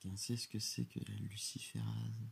Quelqu'un sait ce que c'est que la luciférase